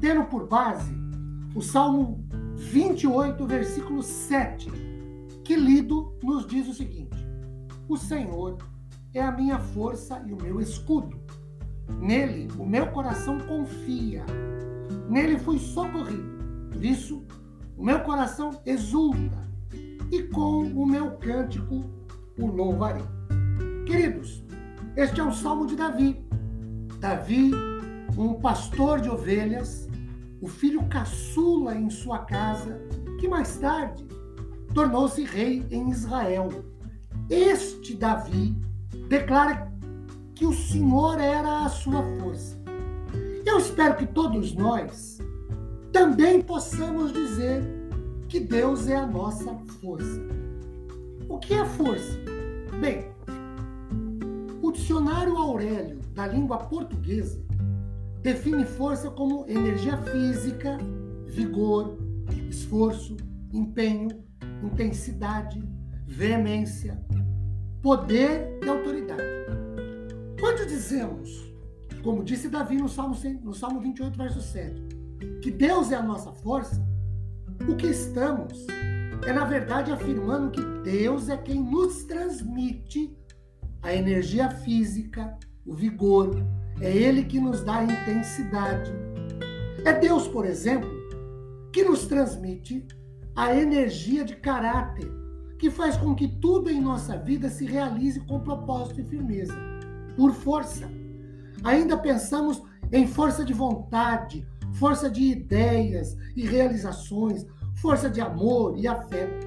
tendo por base o Salmo 28, versículo 7, que lido nos diz o seguinte: O Senhor é a minha força e o meu escudo. Nele o meu coração confia. Nele fui socorrido. Por isso, o meu coração exulta e com o meu cântico o louvarei. Queridos, este é o salmo de Davi. Davi, um pastor de ovelhas, o filho caçula em sua casa, que mais tarde tornou-se rei em Israel. Este Davi declara que o Senhor era a sua força. Eu espero que todos nós também possamos dizer que Deus é a nossa força. O que é força? Bem, o dicionário Aurélio da língua portuguesa define força como energia física, vigor, esforço, empenho, intensidade, veemência, poder e autoridade. Quando dizemos, como disse Davi no Salmo, no Salmo 28, verso 7, que Deus é a nossa força, o que estamos é, na verdade, afirmando que Deus é quem nos transmite a energia física, o vigor, é Ele que nos dá intensidade. É Deus, por exemplo, que nos transmite a energia de caráter, que faz com que tudo em nossa vida se realize com propósito e firmeza, por força. Ainda pensamos em força de vontade, força de ideias e realizações, força de amor e afeto.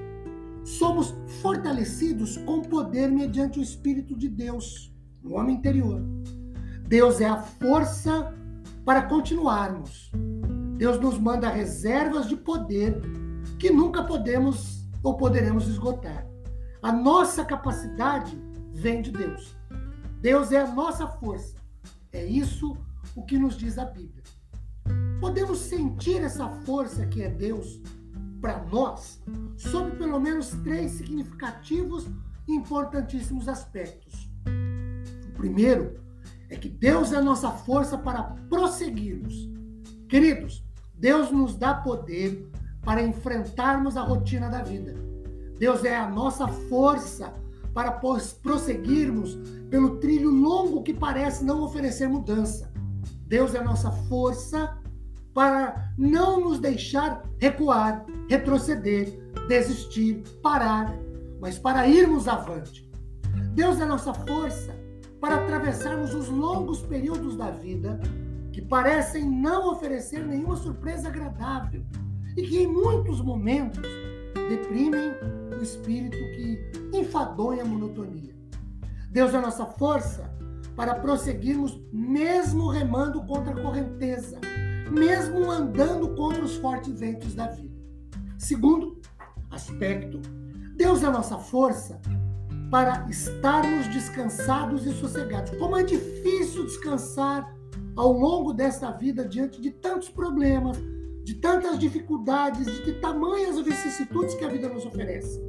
Somos fortalecidos com poder mediante o Espírito de Deus, no homem interior. Deus é a força para continuarmos. Deus nos manda reservas de poder que nunca podemos ou poderemos esgotar. A nossa capacidade vem de Deus. Deus é a nossa força. É isso o que nos diz a Bíblia. Podemos sentir essa força que é Deus para nós sob pelo menos três significativos e importantíssimos aspectos. O primeiro é que Deus é a nossa força para prosseguirmos. Queridos, Deus nos dá poder para enfrentarmos a rotina da vida. Deus é a nossa força para prosseguirmos pelo trilho longo que parece não oferecer mudança. Deus é a nossa força para não nos deixar recuar, retroceder, desistir, parar, mas para irmos avante. Deus é a nossa força para atravessarmos os longos períodos da vida que parecem não oferecer nenhuma surpresa agradável e que em muitos momentos deprimem o espírito que enfadonha a monotonia. Deus é nossa força para prosseguirmos mesmo remando contra a correnteza, mesmo andando contra os fortes ventos da vida. Segundo aspecto, Deus é nossa força para estarmos descansados e sossegados. Como é difícil descansar ao longo desta vida diante de tantos problemas, de tantas dificuldades, de tamanhas vicissitudes que a vida nos oferece.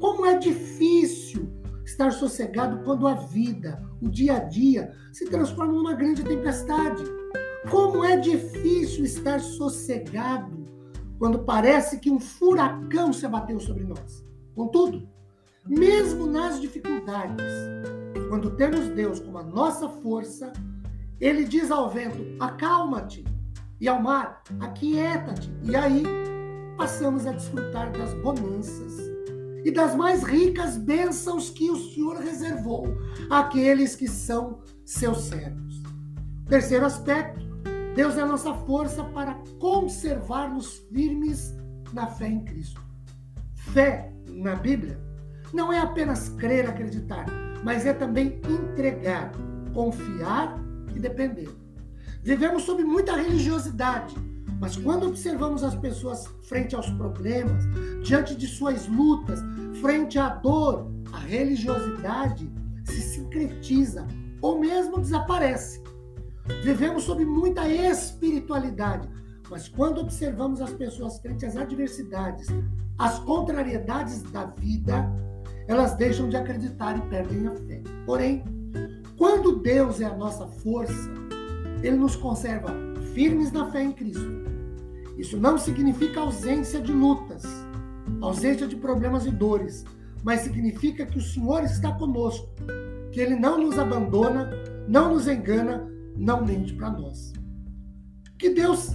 Como é difícil estar sossegado quando a vida, o dia a dia, se transforma numa grande tempestade. Como é difícil estar sossegado quando parece que um furacão se abateu sobre nós. Contudo, mesmo nas dificuldades, quando temos Deus como a nossa força, ele diz ao vento: acalma-te, e ao mar: aquieta-te. E aí passamos a desfrutar das bonanças e das mais ricas bênçãos que o Senhor reservou àqueles que são seus servos. Terceiro aspecto: Deus é a nossa força para conservar-nos firmes na fé em Cristo. Fé na Bíblia não é apenas crer, acreditar, mas é também entregar, confiar e depender. Vivemos sob muita religiosidade, Mas quando observamos as pessoas frente aos problemas, diante de suas lutas, frente à dor, a religiosidade se sincretiza ou mesmo desaparece. Vivemos sob muita espiritualidade, mas quando observamos as pessoas frente às adversidades, às contrariedades da vida, elas deixam de acreditar e perdem a fé. Porém, quando Deus é a nossa força, Ele nos conserva firmes na fé em Cristo. Isso não significa ausência de lutas, ausência de problemas e dores, mas significa que o Senhor está conosco, que Ele não nos abandona, não nos engana, não mente para nós. Que Deus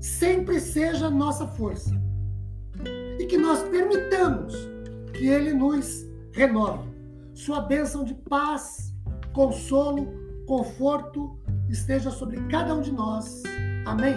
sempre seja nossa força e que nós permitamos que Ele nos renove. Sua bênção de paz, consolo, conforto esteja sobre cada um de nós. Amém.